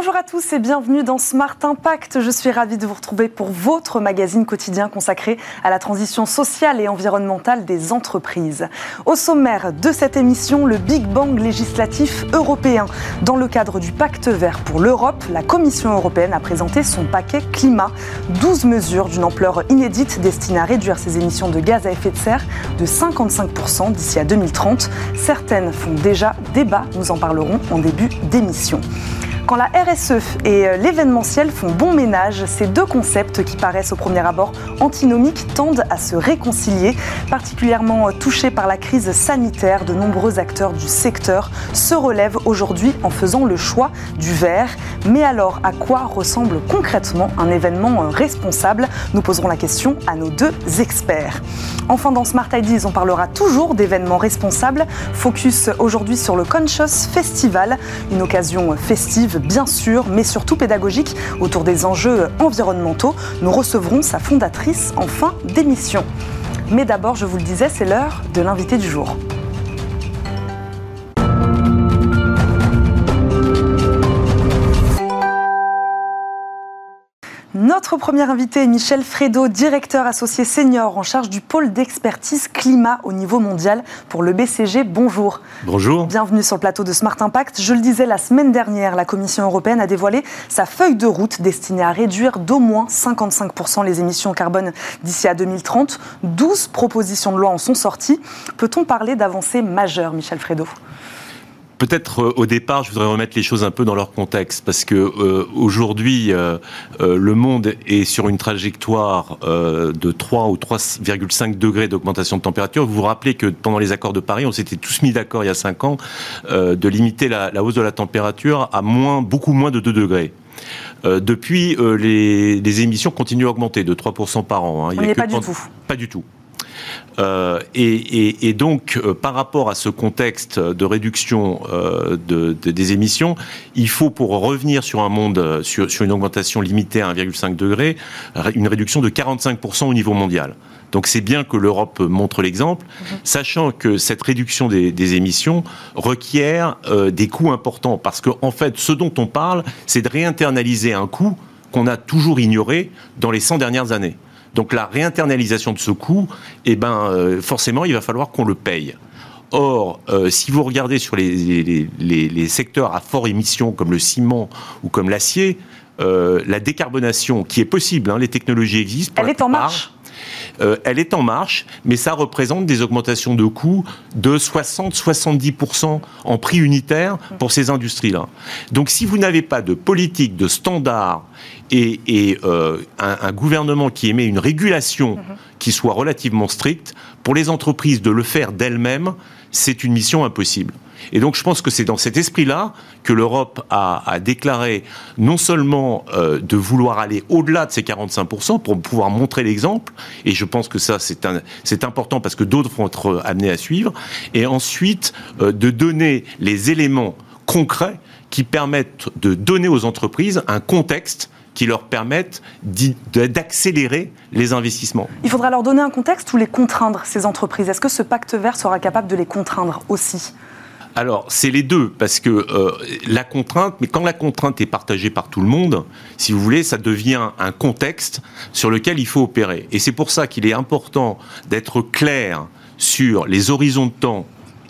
Bonjour à tous et bienvenue dans Smart Impact. Je suis ravie de vous retrouver pour votre magazine quotidien consacré à la transition sociale et environnementale des entreprises. Au sommaire de cette émission, le Big Bang législatif européen. Dans le cadre du pacte vert pour l'Europe, la Commission européenne a présenté son paquet climat. 12 mesures d'une ampleur inédite destinées à réduire ses émissions de gaz à effet de serre de 55% d'ici à 2030. Certaines font déjà débat, nous en parlerons en début d'émission. Quand la RSE et euh, l'événementiel font bon ménage, ces deux concepts qui paraissent au premier abord antinomiques tendent à se réconcilier. Particulièrement euh, touchés par la crise sanitaire, de nombreux acteurs du secteur se relèvent aujourd'hui en faisant le choix du vert. Mais alors, à quoi ressemble concrètement un événement euh, responsable? Nous poserons la question à nos deux experts. Enfin, dans Smart Ideas, on parlera toujours d'événements responsables. Focus aujourd'hui sur le Conscious Festival, une occasion festive bien sûr, mais surtout pédagogique autour des enjeux environnementaux. Nous recevrons sa fondatrice en fin d'émission. Mais d'abord, je vous le disais, c'est l'heure de l'invité du jour. Notre premier invité est Michel Fredo, directeur associé senior en charge du pôle d'expertise climat au niveau mondial pour le BCG. Bonjour. Bonjour. Bienvenue sur le plateau de Smart Impact. Je le disais la semaine dernière, la Commission européenne a dévoilé sa feuille de route destinée à réduire d'au moins 55% les émissions carbone d'ici à 2030. 12 propositions de loi en sont sorties. Peut-on parler d'avancées majeures, Michel Fredo Peut-être euh, au départ, je voudrais remettre les choses un peu dans leur contexte, parce que euh, aujourd'hui, euh, le monde est sur une trajectoire de 3 ou 3,5 degrés d'augmentation de température. Vous vous rappelez que pendant les accords de Paris, on s'était tous mis d'accord il y a 5 ans de limiter la, hausse de la température à moins, beaucoup moins de 2 degrés. depuis, les, émissions continuent à augmenter de 3% par an. Hein. Il on n'y est pas du tout. Pas du tout. Euh, et, donc, euh, par rapport à ce contexte de réduction euh, des émissions, il faut, pour revenir sur un monde, sur, une augmentation limitée à 1,5 degré, une réduction de 45% au niveau mondial. Donc c'est bien que l'Europe montre l'exemple, mhm. sachant que cette réduction des, émissions requiert des coûts importants, parce qu'en en fait, ce dont on parle, c'est de réinternaliser un coût qu'on a toujours ignoré dans les 100 dernières années. Donc la réinternalisation de ce coût, eh ben, euh, forcément, il va falloir qu'on le paye. Or, euh, si vous regardez sur les, secteurs à fort émission comme le ciment ou comme l'acier, euh, la décarbonation qui est possible, hein, les technologies existent. Elle est en marche euh, elle est en marche, mais ça représente des augmentations de coûts de 60-70% en prix unitaire pour ces industries-là. Donc si vous n'avez pas de politique, de standard et, euh, un, gouvernement qui émet une régulation qui soit relativement stricte, pour les entreprises de le faire d'elles-mêmes, c'est une mission impossible. Et donc je pense que c'est dans cet esprit-là que l'Europe a, déclaré non seulement euh, de vouloir aller au-delà de ces 45% pour pouvoir montrer l'exemple, et je pense que ça c'est important parce que d'autres vont être amenés à suivre, et ensuite euh, de donner les éléments concrets qui permettent de donner aux entreprises un contexte qui leur permettent d'accélérer les investissements. Il faudra leur donner un contexte ou les contraindre, ces entreprises. Est-ce que ce pacte vert sera capable de les contraindre aussi? Alors, c'est les deux, parce que euh, la contrainte, mais quand la contrainte est partagée par tout le monde, si vous voulez, ça devient un contexte sur lequel il faut opérer. Et c'est pour ça qu'il est important d'être clair sur les horizons de temps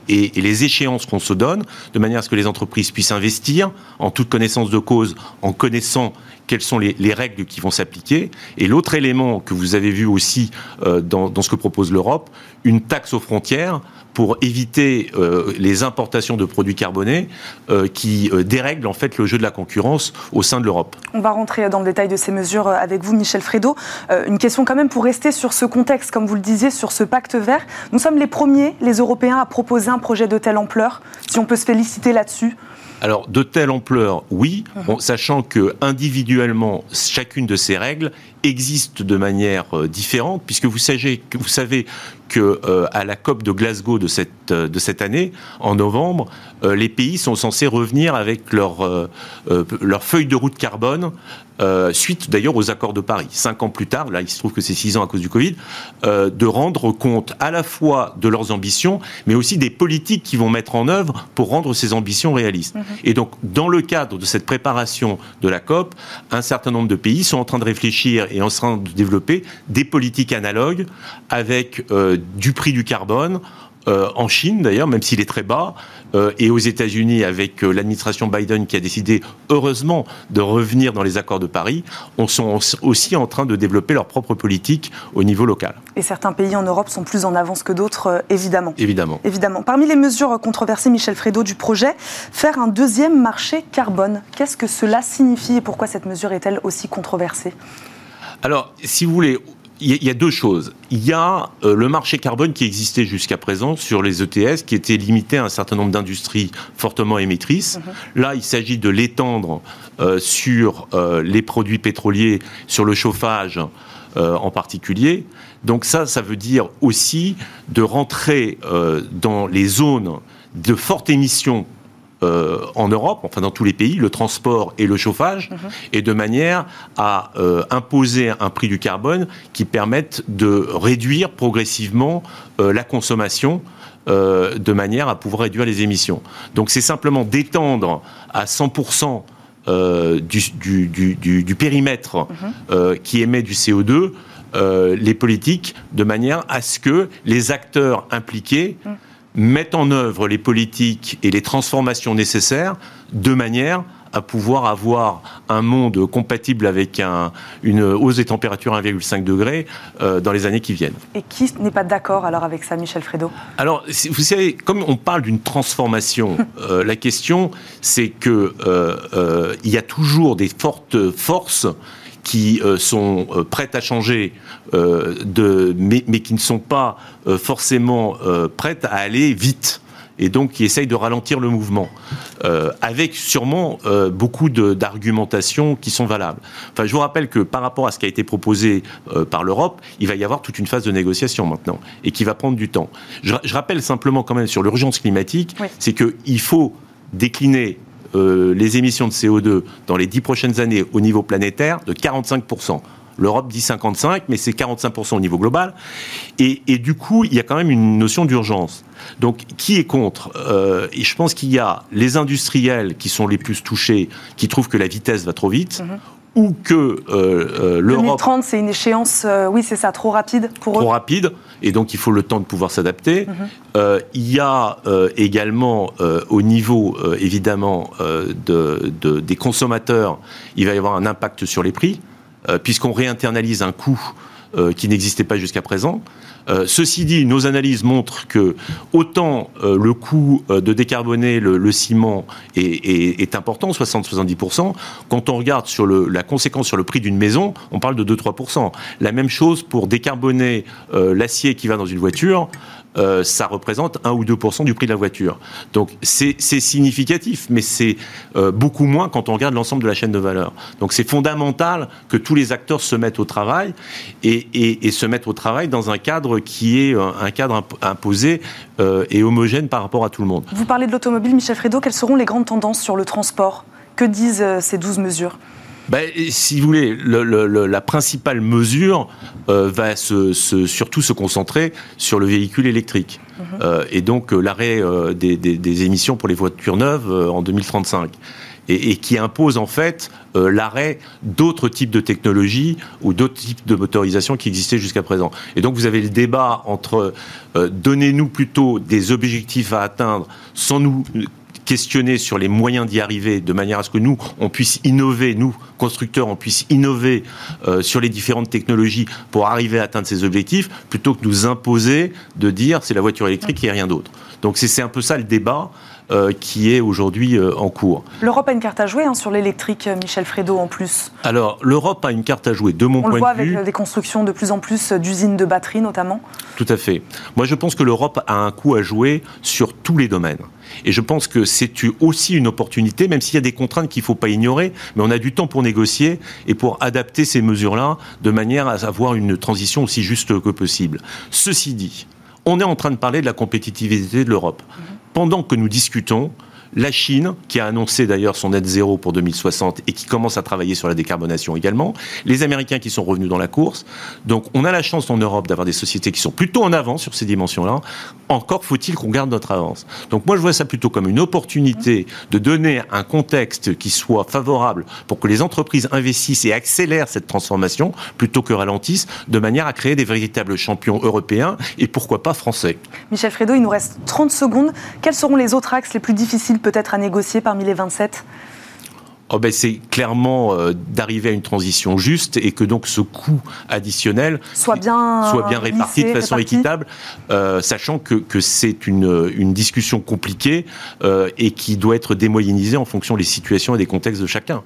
et, les échéances qu'on se donne, de manière à ce que les entreprises puissent investir en toute connaissance de cause, en connaissant quelles sont les, règles qui vont s'appliquer. Et l'autre élément que vous avez vu aussi euh, dans, ce que propose l'Europe, une taxe aux frontières pour éviter euh, les importations de produits carbonés euh, qui dérèglent en fait le jeu de la concurrence au sein de l'Europe. On va rentrer dans le détail de ces mesures avec vous, Michel Fredo. une question quand même pour rester sur ce contexte, comme vous le disiez, sur ce pacte vert. Nous sommes les premiers, les Européens, à proposer un projet de telle ampleur. Si on peut se féliciter là-dessus. Alors, de telle ampleur, oui, mhm. sachant que individuellement, chacune de ces règles existe de manière euh, différente, puisque vous savez, vous savez que euh, à la COP de Glasgow de cette, euh, de cette année, en novembre, les pays sont censés revenir avec leur, leur feuille de route carbone, suite d'ailleurs aux accords de Paris. Cinq ans plus tard, là il se trouve que c'est six ans à cause du Covid, de rendre compte à la fois de leurs ambitions, mais aussi des politiques qu'ils vont mettre en œuvre pour rendre ces ambitions réalistes. Mm-hmm. Et donc, dans le cadre de cette préparation de la COP, un certain nombre de pays sont en train de réfléchir et en train de développer des politiques analogues avec euh, du prix du carbone, euh, en Chine d'ailleurs, même s'il est très bas, euh, et aux États-Unis avec l'administration Biden qui a décidé heureusement de revenir dans les accords de Paris, on sont aussi en train de développer leur propre politique au niveau local. Et certains pays en Europe sont plus en avance que d'autres, évidemment. Évidemment. Évidemment. Parmi les mesures controversées, Michel Fredo, du projet, faire un deuxième marché carbone. Qu'est-ce que cela signifie et pourquoi cette mesure est-elle aussi controversée? Alors, si vous voulez, il y, a deux choses. Il y a euh, le marché carbone qui existait jusqu'à présent sur les ETS, qui était limité à un certain nombre d'industries fortement émettrices. Mhm. Là, il s'agit de l'étendre euh, sur euh, les produits pétroliers, sur le chauffage en particulier. Donc ça, ça veut dire aussi de rentrer dans les zones de forte émission euh, en Europe, enfin dans tous les pays, le transport et le chauffage, mhm. et de manière à euh, imposer un prix du carbone qui permette de réduire progressivement euh, la consommation de manière à pouvoir réduire les émissions. Donc c'est simplement d'étendre à 100% du, périmètre mhm. qui émet du CO2 les politiques de manière à ce que les acteurs impliqués mhm mettent en œuvre les politiques et les transformations nécessaires de manière à pouvoir avoir un monde compatible avec une hausse des températures 1,5 degré euh, dans les années qui viennent. Et qui n'est pas d'accord alors avec ça, Michel Fredo? Alors, vous savez, comme on parle d'une transformation, euh, la question c'est que euh, il y a toujours des fortes forces qui euh, sont euh, prêtes à changer, euh, de, mais, qui ne sont pas forcément prêtes à aller vite et donc qui essayent de ralentir le mouvement, avec sûrement beaucoup d'argumentations qui sont valables. Enfin, je vous rappelle que par rapport à ce qui a été proposé par l'Europe, il va y avoir toute une phase de négociation maintenant, et qui va prendre du temps. Je, rappelle simplement quand même sur l'urgence climatique, c'est qu'il faut décliner euh, les émissions de CO2 dans les dix prochaines années au niveau planétaire de 45%. L'Europe dit 55, mais c'est 45% au niveau global. Et, du coup, il y a quand même une notion d'urgence. Donc, qui est contre? Euh, Et je pense qu'il y a les industriels qui sont les plus touchés, qui trouvent que la vitesse va trop vite, mhm ou que euh, euh, l'Europe... 2030, c'est une échéance, euh, oui, c'est ça, trop rapide pour trop eux Trop rapide, et donc il faut le temps de pouvoir s'adapter. Mhm. il y a également, au niveau, évidemment, de, des consommateurs, il va y avoir un impact sur les prix, puisqu'on réinternalise un coût qui n'existait pas jusqu'à présent. Euh, ceci dit, nos analyses montrent que autant euh, le coût euh, de décarboner le, ciment est, important, 60-70%, quand on regarde sur la conséquence sur le prix d'une maison, on parle de 2-3%. La même chose pour décarboner l'acier qui va dans une voiture. Euh, ça représente 1 ou 2% du prix de la voiture. Donc c'est significatif, mais c'est euh, beaucoup moins quand on regarde l'ensemble de la chaîne de valeur. Donc c'est fondamental que tous les acteurs se mettent au travail et, se mettent au travail dans un cadre qui est euh, un cadre imposé et homogène par rapport à tout le monde. Vous parlez de l'automobile, Michel Fredo. Quelles seront les grandes tendances sur le transport? Que disent ces 12 mesures? Ben, si vous voulez, la principale mesure euh, va surtout se concentrer sur le véhicule électrique. Mhm. Euh, et donc euh, l'arrêt des, émissions pour les voitures neuves en 2035. Et, qui impose en fait l'arrêt d'autres types de technologies ou d'autres types de motorisation qui existaient jusqu'à présent. Et donc vous avez le débat entre donnez-nous plutôt des objectifs à atteindre sans nous questionner sur les moyens d'y arriver, de manière à ce que nous, on puisse innover, nous, constructeurs, on puisse innover euh, sur les différentes technologies pour arriver à atteindre ces objectifs, plutôt que nous imposer de dire c'est la voiture électrique et rien d'autre. Donc c'est un peu ça le débat. Euh, qui est aujourd'hui euh, en cours. L'Europe a une carte à jouer hein, sur l'électrique, Michel Fredo, en plus. Alors, l'Europe a une carte à jouer, de mon point de vue. On le voit avec des constructions de plus en plus d'usines de batteries, notamment. Tout à fait. Moi, je pense que l'Europe a un coup à jouer sur tous les domaines. Et je pense que c'est aussi une opportunité, même s'il y a des contraintes qu'il ne faut pas ignorer, mais on a du temps pour négocier et pour adapter ces mesures-là de manière à avoir une transition aussi juste que possible. Ceci dit, on est en train de parler de la compétitivité de l'Europe. Pendant que nous discutons, la Chine, qui a annoncé d'ailleurs son net zéro pour 2060 et qui commence à travailler sur la décarbonation également, les Américains qui sont revenus dans la course. Donc on a la chance en Europe d'avoir des sociétés qui sont plutôt en avance sur ces dimensions-là. Encore faut-il qu'on garde notre avance. Donc moi je vois ça plutôt comme une opportunité de donner un contexte qui soit favorable pour que les entreprises investissent et accélèrent cette transformation plutôt que ralentissent, de manière à créer des véritables champions européens et pourquoi pas français. Michel Fredo, il nous reste 30 secondes. Quels seront les autres axes les plus difficiles peut-être à négocier parmi les 27 Oh ben c'est clairement euh, d'arriver à une transition juste et que donc ce coût additionnel soit bien, soit bien réparti de façon équitable, euh, sachant que, que c'est une, une, discussion compliquée euh, et qui doit être démoyennisée en fonction des situations et des contextes de chacun.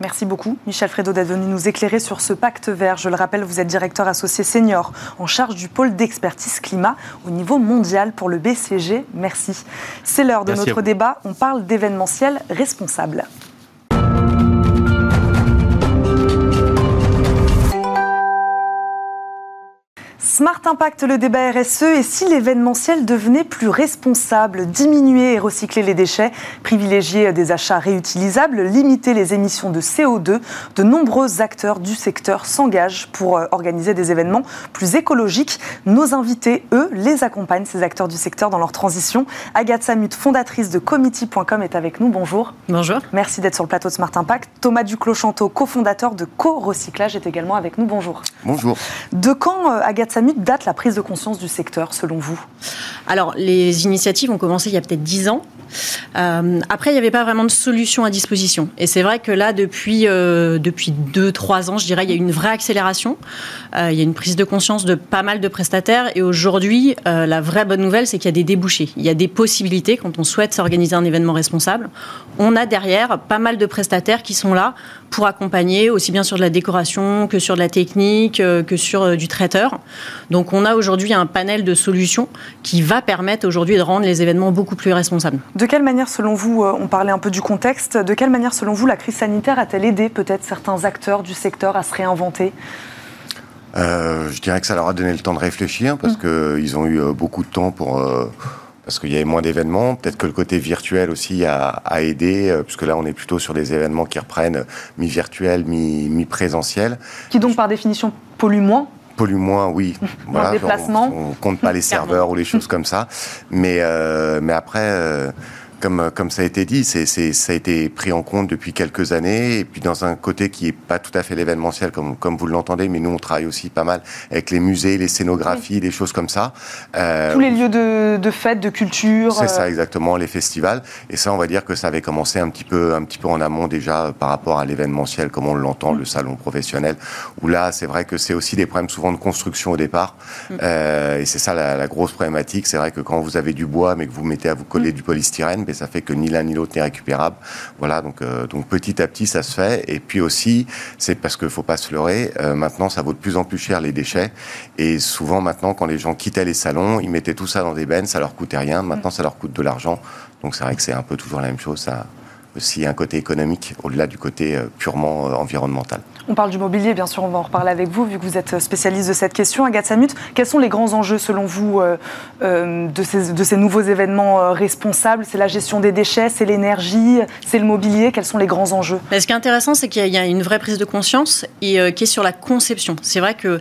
Merci beaucoup, Michel Fredo, d'être venu nous éclairer sur ce pacte vert. Je le rappelle, vous êtes directeur associé senior en charge du pôle d'expertise climat au niveau mondial pour le BCG. Merci. C'est l'heure de notre débat. On parle d'événementiel responsable. Smart Impact, le débat RSE, et si l'événementiel devenait plus responsable, diminuer et recycler les déchets, privilégier des achats réutilisables, limiter les émissions de CO2, de nombreux acteurs du secteur s'engagent pour euh, organiser des événements plus écologiques. Nos invités, eux, les accompagnent, ces acteurs du secteur, dans leur transition. Agathe Samut, fondatrice de Committee.com, est avec nous. Bonjour. Bonjour. Merci d'être sur le plateau de Smart Impact. Thomas Duclos-Chanteau, cofondateur de Co-Recyclage, est également avec nous. Bonjour. Bonjour. De quand, euh, Agathe Samut, date la prise de conscience du secteur, selon vous? Alors, les initiatives ont commencé il y a peut-être 10 ans. Euh, après, il n'y avait pas vraiment de solution à disposition. Et c'est vrai que là, depuis, euh, depuis 2-3 ans, je dirais, il y a une vraie accélération. Euh, il y a une prise de conscience de pas mal de prestataires. Et aujourd'hui, euh, la vraie bonne nouvelle, c'est qu'il y a des débouchés. Il y a des possibilités quand on souhaite s'organiser un événement responsable. On a derrière pas mal de prestataires qui sont là pour accompagner, aussi bien sur de la décoration que sur de la technique, euh, que sur euh, du traiteur. Donc on a aujourd'hui un panel de solutions qui va permettre aujourd'hui de rendre les événements beaucoup plus responsables. De quelle manière, selon vous, euh, on parlait un peu du contexte, de quelle manière, selon vous, la crise sanitaire a-t-elle aidé peut-être certains acteurs du secteur à se réinventer? Euh, Je dirais que ça leur a donné le temps de réfléchir parce mmh. qu'ils ont eu beaucoup de temps pour... Euh, parce qu'il y avait moins d'événements. Peut-être que le côté virtuel aussi a, a, aidé, puisque là, on est plutôt sur des événements qui reprennent mi-virtuel, mi-présentiel. qui donc, par définition, polluent moins pollue moins, oui. voilà. On, on, compte pas les serveurs ou les choses comme ça. Mais, euh, mais après, euh, comme, comme ça a été dit, c'est, c'est, ça a été pris en compte depuis quelques années, et puis dans un côté qui est pas tout à fait l'événementiel, comme, comme vous l'entendez, mais nous on travaille aussi pas mal avec les musées, les scénographies, oui. des choses comme ça. Euh, Tous les lieux de, de fête, de culture. C'est ça exactement, les festivals. Et ça, on va dire que ça avait commencé un petit peu, un petit peu en amont déjà par rapport à l'événementiel, comme on l'entend, le salon professionnel. Où là, c'est vrai que c'est aussi des problèmes souvent de construction au départ, mm. euh, et c'est ça la, la, grosse problématique. C'est vrai que quand vous avez du bois, mais que vous mettez à vous coller mm. du polystyrène, et ça fait que ni l'un ni l'autre n'est récupérable. Voilà, donc, euh, donc petit à petit, ça se fait. Et puis aussi, c'est parce qu'il ne faut pas se leurrer, euh, maintenant, ça vaut de plus en plus cher les déchets. Et souvent, maintenant, quand les gens quittaient les salons, ils mettaient tout ça dans des bennes, ça leur coûtait rien. Maintenant, ça leur coûte de l'argent. Donc c'est vrai que c'est un peu toujours la même chose. Ça, aussi un côté économique au-delà du côté euh, purement environnemental. On parle du mobilier, bien sûr, on va en reparler avec vous, vu que vous êtes spécialiste de cette question. Agathe Samut, quels sont les grands enjeux, selon vous, euh, euh, de, ces, de, ces, nouveaux événements euh, responsables? C'est la gestion des déchets, c'est l'énergie, c'est le mobilier Quels sont les grands enjeux? Mais Ce qui est intéressant, c'est qu'il y a une vraie prise de conscience et euh, qui est sur la conception. C'est vrai que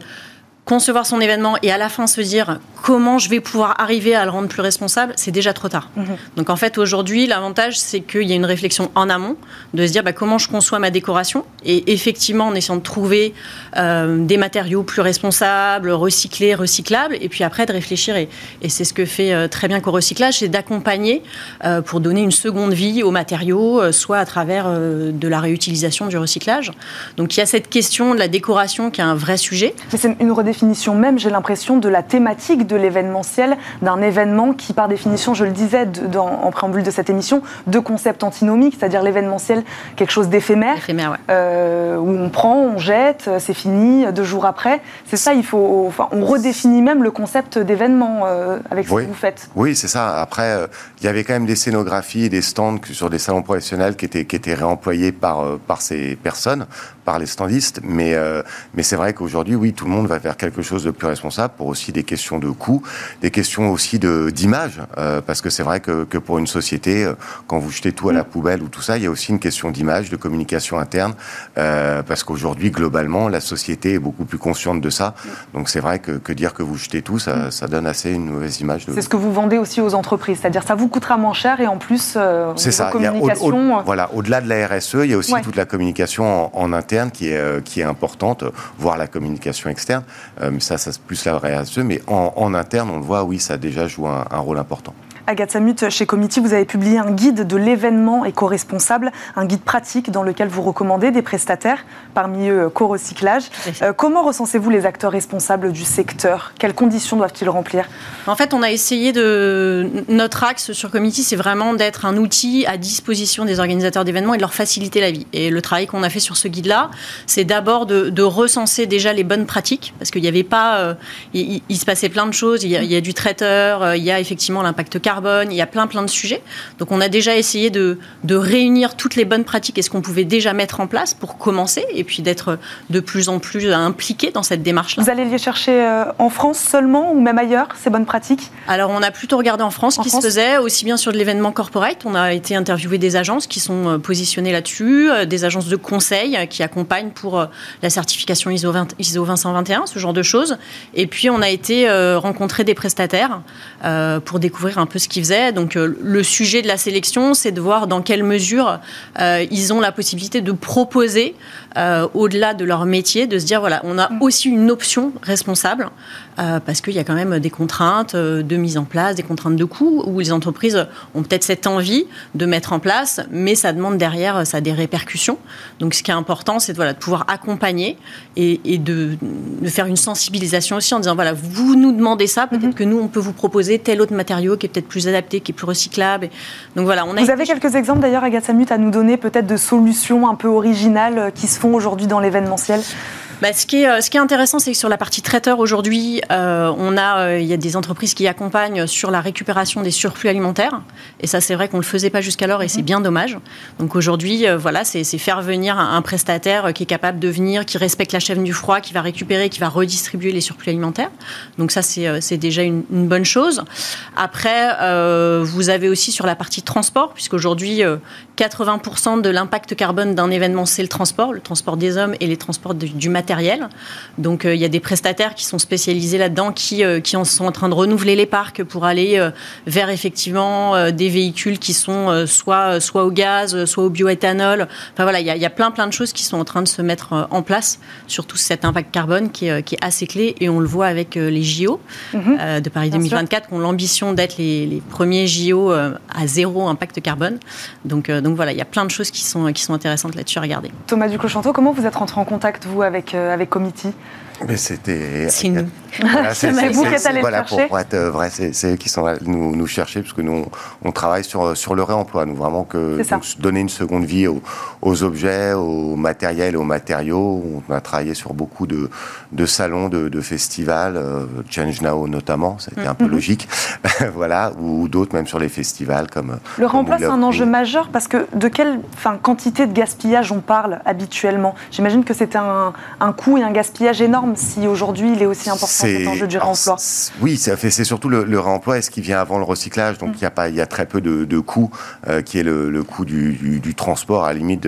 concevoir son événement et à la fin se dire comment je vais pouvoir arriver à le rendre plus responsable, c'est déjà trop tard. Mmh. Donc en fait aujourd'hui l'avantage c'est qu'il y a une réflexion en amont de se dire bah, comment je conçois ma décoration et effectivement en essayant de trouver euh, des matériaux plus responsables, recyclés, recyclables et puis après de réfléchir et, et c'est ce que fait euh, très bien co-recyclage, c'est d'accompagner euh, pour donner une seconde vie aux matériaux, soit à travers de la réutilisation du recyclage. Donc il y a cette question de la décoration qui est un vrai sujet. Mais c'est une redéfinition même, j'ai l'impression, de la thématique de l'événementiel, d'un événement qui, par définition, je le disais dans, en préambule de cette émission, de concept antinomique, c'est-à-dire l'événementiel, quelque chose d'éphémère, euh, où on prend, on jette, c'est fini, deux jours après. C'est ça, il faut, enfin, on redéfinit même le concept d'événement euh, avec ce que vous faites. Oui, c'est ça. Après, euh, il y avait quand même des scénographies et des stands sur des salons professionnels qui étaient, qui étaient réemployés par, par ces personnes, par les standistes. Mais, mais c'est vrai qu'aujourd'hui, oui, tout le monde va faire quelque chose de plus responsable pour aussi des questions de coûts, des questions aussi d'image, parce que c'est vrai que, que, pour une société, quand vous jetez tout à la mm. poubelle ou tout ça, il y a aussi une question d'image, de communication interne, parce qu'aujourd'hui, globalement, la société est beaucoup plus consciente de ça. Donc c'est vrai que, que, dire que vous jetez tout, ça, ça, donne assez une mauvaise image. De... C'est ce que vous vendez aussi aux entreprises, c'est-à-dire ça vous coûtera moins cher et en plus, euh, c'est ça. Communication... Euh, voilà, au-delà de la RSE, il y a aussi toute la communication en, interne qui est, euh, qui est importante, voire la communication externe. Mais ça, ça c'est plus la RSE, mais en, en, interne, on le voit, oui, ça déjà joue un, un rôle important. Agathe Samut, chez Comity, vous avez publié un guide de l'événement éco-responsable, un guide pratique dans lequel vous recommandez des prestataires, parmi eux co-recyclage. Euh, comment recensez-vous les acteurs responsables du secteur? Quelles conditions doivent-ils remplir? En fait, on a essayé de. Notre axe sur Comity, c'est vraiment d'être un outil à disposition des organisateurs d'événements et de leur faciliter la vie. Et le travail qu'on a fait sur ce guide-là, c'est d'abord de, recenser déjà les bonnes pratiques, parce qu'il n'y avait pas. Euh, il, se passait plein de choses. Il y a, il y a du traiteur, euh, il y a effectivement l'impact carbone il y a plein plein de sujets. Donc on a déjà essayé de, de réunir toutes les bonnes pratiques et ce qu'on pouvait déjà mettre en place pour commencer et puis d'être de plus en plus impliqué dans cette démarche-là. Vous allez les chercher euh, en France seulement ou même ailleurs, ces bonnes pratiques? Alors on a plutôt regardé en France ce qui se faisait, aussi bien sur de l'événement corporate. On a été interviewé des agences qui sont euh, positionnées là-dessus, euh, des agences de conseil qui accompagnent pour la certification ISO, 20, ISO 221, ce genre de choses. Et puis on a été rencontrer des prestataires pour découvrir un peu ce qu'ils faisaient. Donc euh, le sujet de la sélection, c'est de voir dans quelle mesure euh, ils ont la possibilité de proposer, euh, au-delà de leur métier, de se dire, voilà, on a mm. aussi une option responsable euh, parce qu'il y a quand même des contraintes euh, de mise en place, des contraintes de coûts, où les entreprises ont peut-être cette envie de mettre en place, mais ça demande derrière, ça a des répercussions. Donc ce qui est important, c'est de, voilà, de pouvoir accompagner et, de, faire une sensibilisation aussi en disant, voilà, vous nous demandez ça, peut-être mhm. que nous, on peut vous proposer tel autre matériau qui est peut-être plus adapté, qui est plus recyclable. Donc voilà, on a Vous avez quelques exemples d'ailleurs, Agathe Samut, à nous donner peut-être de solutions un peu originales qui se font aujourd'hui dans l'événementiel bah, ce, qui est, euh, ce qui est intéressant, c'est que sur la partie traiteur aujourd'hui, euh, on a, euh, il y a des entreprises qui accompagnent sur la récupération des surplus alimentaires. Et ça, c'est vrai qu'on ne le faisait pas jusqu'alors et c'est mhm. bien dommage. Donc aujourd'hui, voilà, c'est faire venir un, prestataire qui est capable de venir, qui respecte la chaîne du froid, qui va récupérer, qui va redistribuer les surplus alimentaires. Donc ça, c'est déjà une, une, bonne chose. Après, vous avez aussi sur la partie transport, puisqu'aujourd'hui, 80% de l'impact carbone d'un événement, c'est le transport, le transport des hommes et les transports du matériel. Donc euh, il y a des prestataires qui sont spécialisés là-dedans, qui, euh, qui en sont en train de renouveler les parcs pour aller euh, vers effectivement des véhicules qui sont soit, soit au gaz, soit au bioéthanol. Enfin voilà, il y, a, il y, a, plein plein de choses qui sont en train de se mettre en place, surtout cet impact carbone qui est, qui est assez clé et on le voit avec les JO mhm. de Paris 2024 qui ont l'ambition d'être les, les, premiers JO à zéro impact carbone. Donc, donc voilà, il y a plein de choses qui sont, qui sont intéressantes là-dessus à regarder. Thomas Ducochanteau, comment vous êtes rentré en contact, vous, avec, avec Comity mais c'était. C'est nous. c'est vous qui êtes allé voilà, chercher. Pour, être vrai, c'est eux qui sont allés nous, nous chercher, parce que nous, on, travaille sur, sur le réemploi. Nous, vraiment, que donner une seconde vie aux, aux, objets, aux matériels, aux matériaux. On a travaillé sur beaucoup de, de salons, de, de festivals, euh, Change Now notamment, ça a été un peu mm-hmm. logique. voilà, ou d'autres, même sur les festivals comme. Le réemploi, c'est un enjeu majeur, parce que de quelle quantité de gaspillage on parle habituellement? J'imagine que c'était un, un coût et un gaspillage énorme si aujourd'hui il est aussi important cet enjeu du réemploi Oui, c'est surtout le, réemploi et ce qui vient avant le recyclage. Donc il y, a pas, il y a très peu de, de coûts, euh, qui est le, coût du, transport à la limite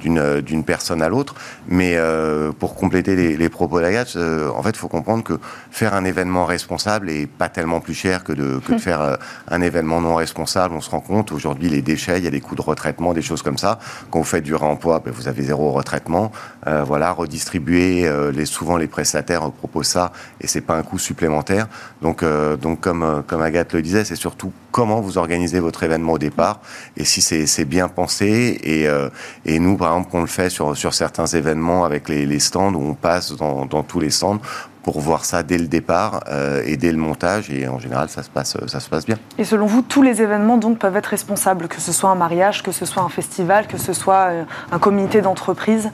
d'une personne à l'autre. Mais euh, pour compléter les, propos d'Agathe, euh, en fait, il faut comprendre que faire un événement responsable est pas tellement plus cher que de, que de faire un événement non responsable. On se rend compte aujourd'hui, les déchets, il y a des coûts de retraitement, des choses comme ça. Quand vous faites du réemploi, ben, vous avez zéro retraitement. voilà, redistribuer les, souvent les prestataires proposent ça et c'est pas un coût supplémentaire. Donc, donc comme, comme Agathe le disait, c'est surtout comment vous organisez votre événement au départ et si c'est bien pensé. Et, et nous, par exemple, on le fait sur, sur certains événements avec les, stands où on passe dans, dans tous les stands pour voir ça dès le départ euh, et dès le montage. Et en général, ça se passe, ça se passe bien. Et selon vous, tous les événements donc peuvent être responsables, que ce soit un mariage, que ce soit un festival, que ce soit euh, un comité d'entreprise?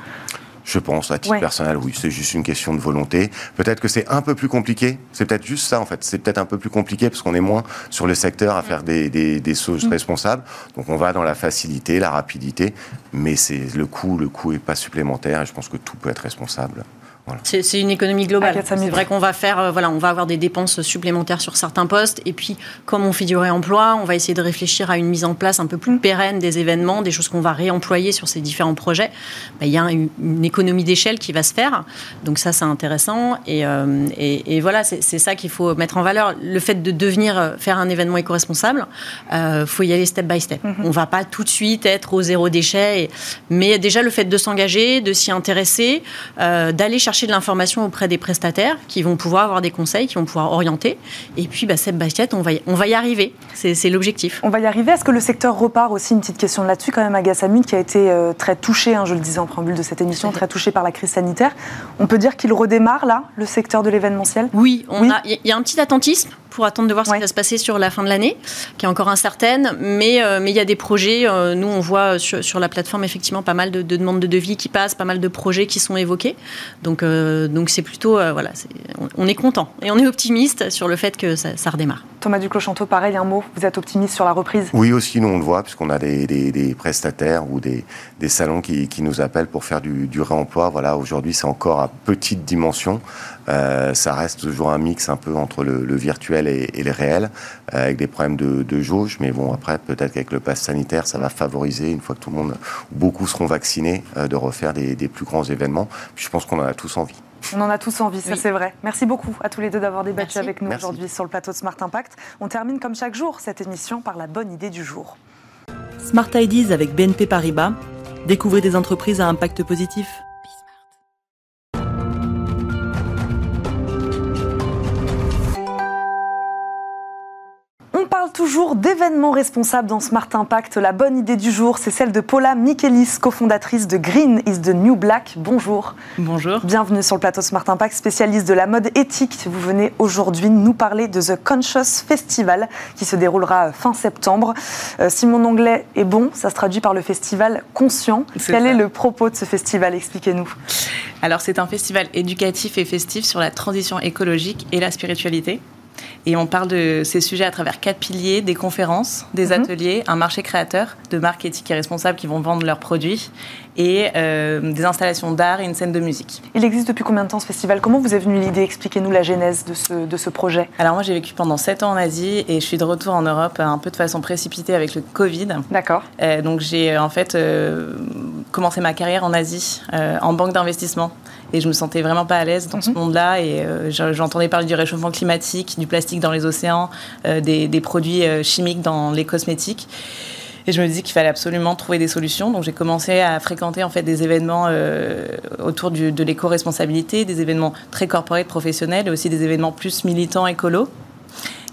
Je pense, à titre personnel, oui. C'est juste une question de volonté. Peut-être que c'est un peu plus compliqué. C'est peut-être juste ça, en fait. C'est peut-être un peu plus compliqué parce qu'on est moins sur le secteur à faire des, des, mm. responsables. Donc, on va dans la facilité, la rapidité. Mais c'est le coût, le coût est pas supplémentaire. Et je pense que tout peut être responsable. C'est une économie globale. C'est vrai qu'on va faire, euh, voilà, on va avoir des dépenses supplémentaires sur certains postes, et puis comme on fait du réemploi, on va essayer de réfléchir à une mise en place un peu plus mm. pérenne des événements, des choses qu'on va réemployer sur ces différents projets. Bah, il y a une, économie d'échelle qui va se faire, donc ça c'est intéressant, et, euh, et, voilà, c'est ça qu'il faut mettre en valeur. Le fait de devenir euh, faire un événement éco-responsable, il faut y aller step by step. Mm-hmm. On va pas tout de suite être au zéro déchet, mais déjà le fait de s'engager, de s'y intéresser, d'aller chercher de l'information auprès des prestataires qui vont pouvoir avoir des conseils, qui vont pouvoir orienter. Et puis, bah, cette basket, on va y, on va y arriver. C'est l'objectif. On va y arriver. Est-ce que le secteur repart aussi Une petite question là-dessus, quand même, Agassamune, qui a été euh, très touché, hein, je le disais en préambule de cette émission, très touché par la crise sanitaire. On peut dire qu'il redémarre, là, le secteur de l'événementiel? Oui, il y a un petit attentisme pour attendre de voir ce qui va se passer sur la fin de l'année, qui est encore incertaine. Mais euh, mais il y a des projets. Euh, nous, on voit sur, sur, la plateforme effectivement pas mal de, demandes de devis qui passent, pas mal de projets qui sont évoqués. Donc euh, donc c'est plutôt voilà, on, est content et on est optimiste sur le fait que ça, redémarre. Thomas Duclos-Chanteau, pareil, un mot. Vous êtes optimiste sur la reprise? Oui, aussi, nous on le voit puisqu'on a des, des, prestataires ou des, des salons qui, qui, nous appellent pour faire du, du réemploi. Voilà, aujourd'hui c'est encore à petite dimension. Euh, ça reste toujours un mix un peu entre le, virtuel et, et, le réel, euh, avec des problèmes de, jauge. Mais bon, après, peut-être qu'avec le pass sanitaire, ça va favoriser, une fois que tout le monde, beaucoup seront vaccinés, euh, de refaire des, plus grands événements. je pense qu'on en a tous envie. On en a tous envie, ça c'est vrai. Merci beaucoup à tous les deux d'avoir débattu avec nous aujourd'hui sur le plateau de Smart Impact. On termine comme chaque jour cette émission par la bonne idée du jour. Smart Ideas avec BNP Paribas. Découvrez des entreprises à impact positif. Toujours d'événements responsables dans Smart Impact. La bonne idée du jour, c'est celle de Paula Michelis, cofondatrice de Green is the New Black. Bonjour. Bonjour. Bienvenue sur le plateau Smart Impact, spécialiste de la mode éthique. Vous venez aujourd'hui nous parler de The Conscious Festival qui se déroulera fin septembre. Euh, si mon anglais est bon, ça se traduit par le festival Conscient. Quel est le propos de ce festival? Expliquez-nous. Alors, c'est un festival éducatif et festif sur la transition écologique et la spiritualité. Et on parle de ces sujets à travers quatre piliers, des conférences, des mhm. ateliers, un marché créateur de marques éthiques et responsables qui vont vendre leurs produits et euh, des installations d'art et une scène de musique. Il existe depuis combien de temps ce festival? Comment vous est venue l'idée? Expliquez-nous la genèse de ce, de ce projet. Alors moi j'ai vécu pendant 7 ans en Asie et je suis de retour en Europe un peu de façon précipitée avec le Covid. D'accord. Euh, donc j'ai en fait euh, commencé ma carrière en Asie en banque d'investissement et je me sentais vraiment pas à l'aise dans ce mhm. monde-là et j'entendais parler du réchauffement climatique, du plastique dans les océans, des, des, produits chimiques dans les cosmétiques. Et je me disais qu'il fallait absolument trouver des solutions. Donc j'ai commencé à fréquenter en fait des événements euh, autour du, de l'éco-responsabilité, des événements très corporels, professionnels, et aussi des événements plus militants, écolos.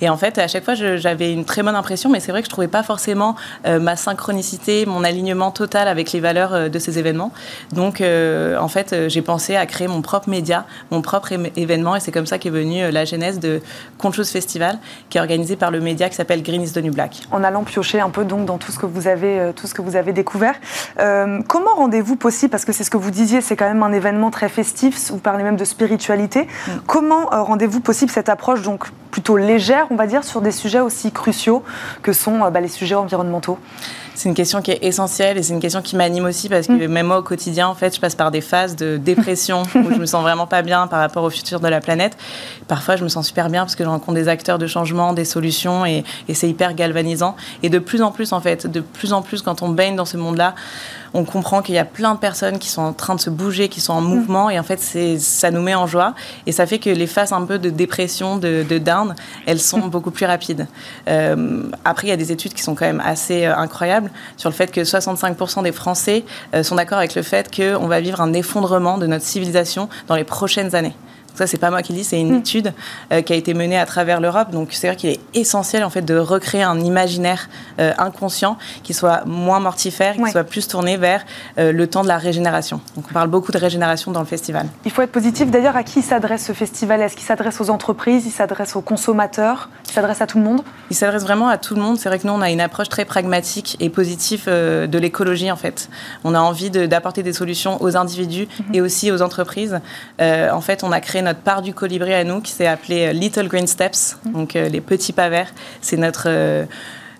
Et en fait, à chaque fois, j'avais une très bonne impression, mais c'est vrai que je trouvais pas forcément euh, ma synchronicité, mon alignement total avec les valeurs euh, de ces événements. Donc, euh, en fait, j'ai pensé à créer mon propre média, mon propre événement, et c'est comme ça qu'est venue la genèse de Conscious Festival, qui est organisé par le média qui s'appelle Green is the New Black. En allant piocher un peu donc dans tout ce que vous avez, tout ce que vous avez découvert, comment rendez-vous possible, parce que c'est ce que vous disiez, c'est quand même un événement très festif, vous parlez même de spiritualité. Mm. Comment rendez-vous possible cette approche donc plutôt légère, on va dire, sur des sujets aussi cruciaux que sont euh, bah, les sujets environnementaux c'est une question qui est essentielle et c'est une question qui m'anime aussi parce que mm. même moi au quotidien, en fait, je passe par des phases de dépression où je me sens vraiment pas bien par rapport au futur de la planète. Parfois, je me sens super bien parce que je rencontre des acteurs de changement, des solutions et, et c'est hyper galvanisant. Et de plus en plus, en fait, de plus en plus, quand on baigne dans ce monde-là, on comprend qu'il y a plein de personnes qui sont en train de se bouger, qui sont en mouvement, et en fait, ça nous met en joie, et ça fait que les phases un peu de dépression, de, de down, elles sont beaucoup plus rapides. Euh, après, il y a des études qui sont quand même assez euh, incroyables sur le fait que 65% des Français euh, sont d'accord avec le fait qu'on va vivre un effondrement de notre civilisation dans les prochaines années. Ça, c'est pas moi qui le dis, c'est une mm. étude euh, qui a été menée à travers l'Europe. Donc, c'est vrai qu'il est essentiel en fait de recréer un imaginaire euh, inconscient qui soit moins mortifère, qui soit plus tourné vers euh, le temps de la régénération. Donc, on parle beaucoup de régénération dans le festival. Il faut être positif. D'ailleurs, à qui s'adresse ce festival? Est-ce qu'il s'adresse aux entreprises? Il s'adresse aux consommateurs? Il s'adresse à tout le monde Il s'adresse vraiment à tout le monde. C'est vrai que nous, on a une approche très pragmatique et positive de l'écologie en fait. On a envie d'apporter des solutions aux individus mhm. et aussi aux entreprises. en fait, on a créé notre part du colibri à nous qui s'est appelée euh, Little Green Steps, mm. donc euh, les petits pas verts. C'est notre euh,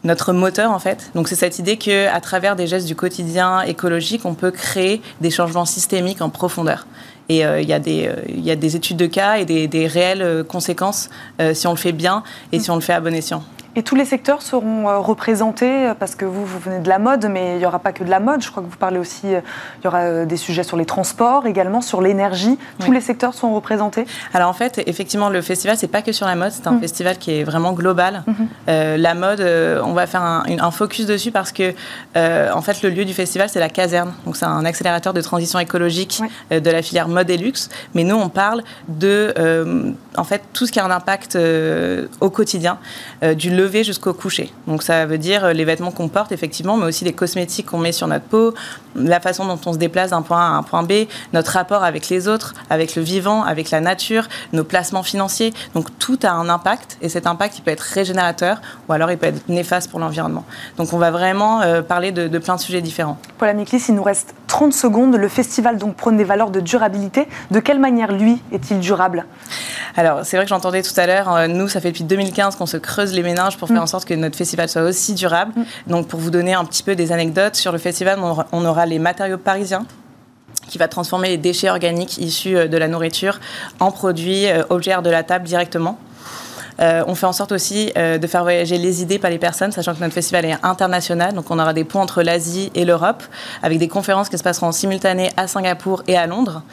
notre moteur en fait. Donc c'est cette idée que à travers des gestes du quotidien écologique, on peut créer des changements systémiques en profondeur. Et il y, a des, y a des études de cas et des, réelles conséquences si on le fait bien et si on le fait à bon escient. Et tous les secteurs seront euh, représentés, euh, parce que vous, vous venez de la mode, mais il n'y aura pas que de la mode. Je crois que vous parlez aussi, euh, il y aura des sujets sur les transports, également sur l'énergie. Tous les secteurs sont représentés Alors en fait, effectivement, le festival, c'est pas que sur la mode, c'est un mmh. festival qui est vraiment global. Mmh. la mode, on va faire un, un, focus dessus parce que, en fait, le lieu du festival, c'est la caserne. Donc c'est un accélérateur de transition écologique de la filière mode et luxe. Mais nous, on parle de, en fait, tout ce qui a un impact au quotidien, du jusqu'au coucher. Donc ça veut dire euh, les vêtements qu'on porte effectivement, mais aussi les cosmétiques qu'on met sur notre peau, la façon dont on se déplace d'un point A à un point B, notre rapport avec les autres, avec le vivant, avec la nature, nos placements financiers. Donc tout a un impact et cet impact il peut être régénérateur ou alors il peut être néfaste pour l'environnement. Donc on va vraiment euh, parler de, plein de sujets différents. Paul Amiclis, il nous reste 30 secondes. Le festival donc prône des valeurs de durabilité. De quelle manière lui est-il durable? Alors c'est vrai que j'entendais tout à l'heure, euh, nous ça fait depuis 2015 qu'on se creuse les méninges pour faire mm. en sorte que notre festival soit aussi durable. Mm. Donc pour vous donner un petit peu des anecdotes, sur le festival, on aura les matériaux parisiens qui va transformer les déchets organiques issus euh, de la nourriture en produits euh, objets de la table directement. Euh, on fait en sorte aussi de faire voyager les idées par les personnes, sachant que notre festival est international, donc on aura des ponts entre l'Asie et l'Europe, avec des conférences qui se passeront en simultané à Singapour et à Londres,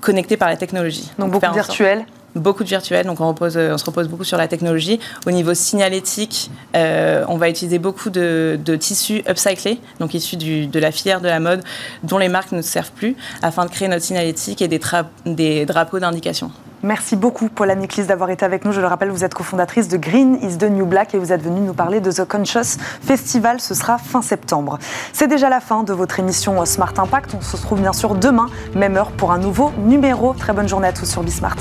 connectées par la technologie. Donc, donc beaucoup virtuel beaucoup de virtuel, donc on, repose, on, se repose beaucoup sur la technologie. Au niveau signalétique, euh, on va utiliser beaucoup de, tissus upcyclés, donc issus de la filière de la mode, dont les marques ne servent plus, afin de créer notre signalétique et des, des drapeaux d'indication. Merci beaucoup, Paula Miklis, d'avoir été avec nous. Je le rappelle, vous êtes cofondatrice de Green is the New Black et vous êtes venue nous parler de The Conscious Festival. Ce sera fin septembre. C'est déjà la fin de votre émission Smart Impact. On se retrouve bien sûr demain, même heure, pour un nouveau numéro. Très bonne journée à tous sur Bismart.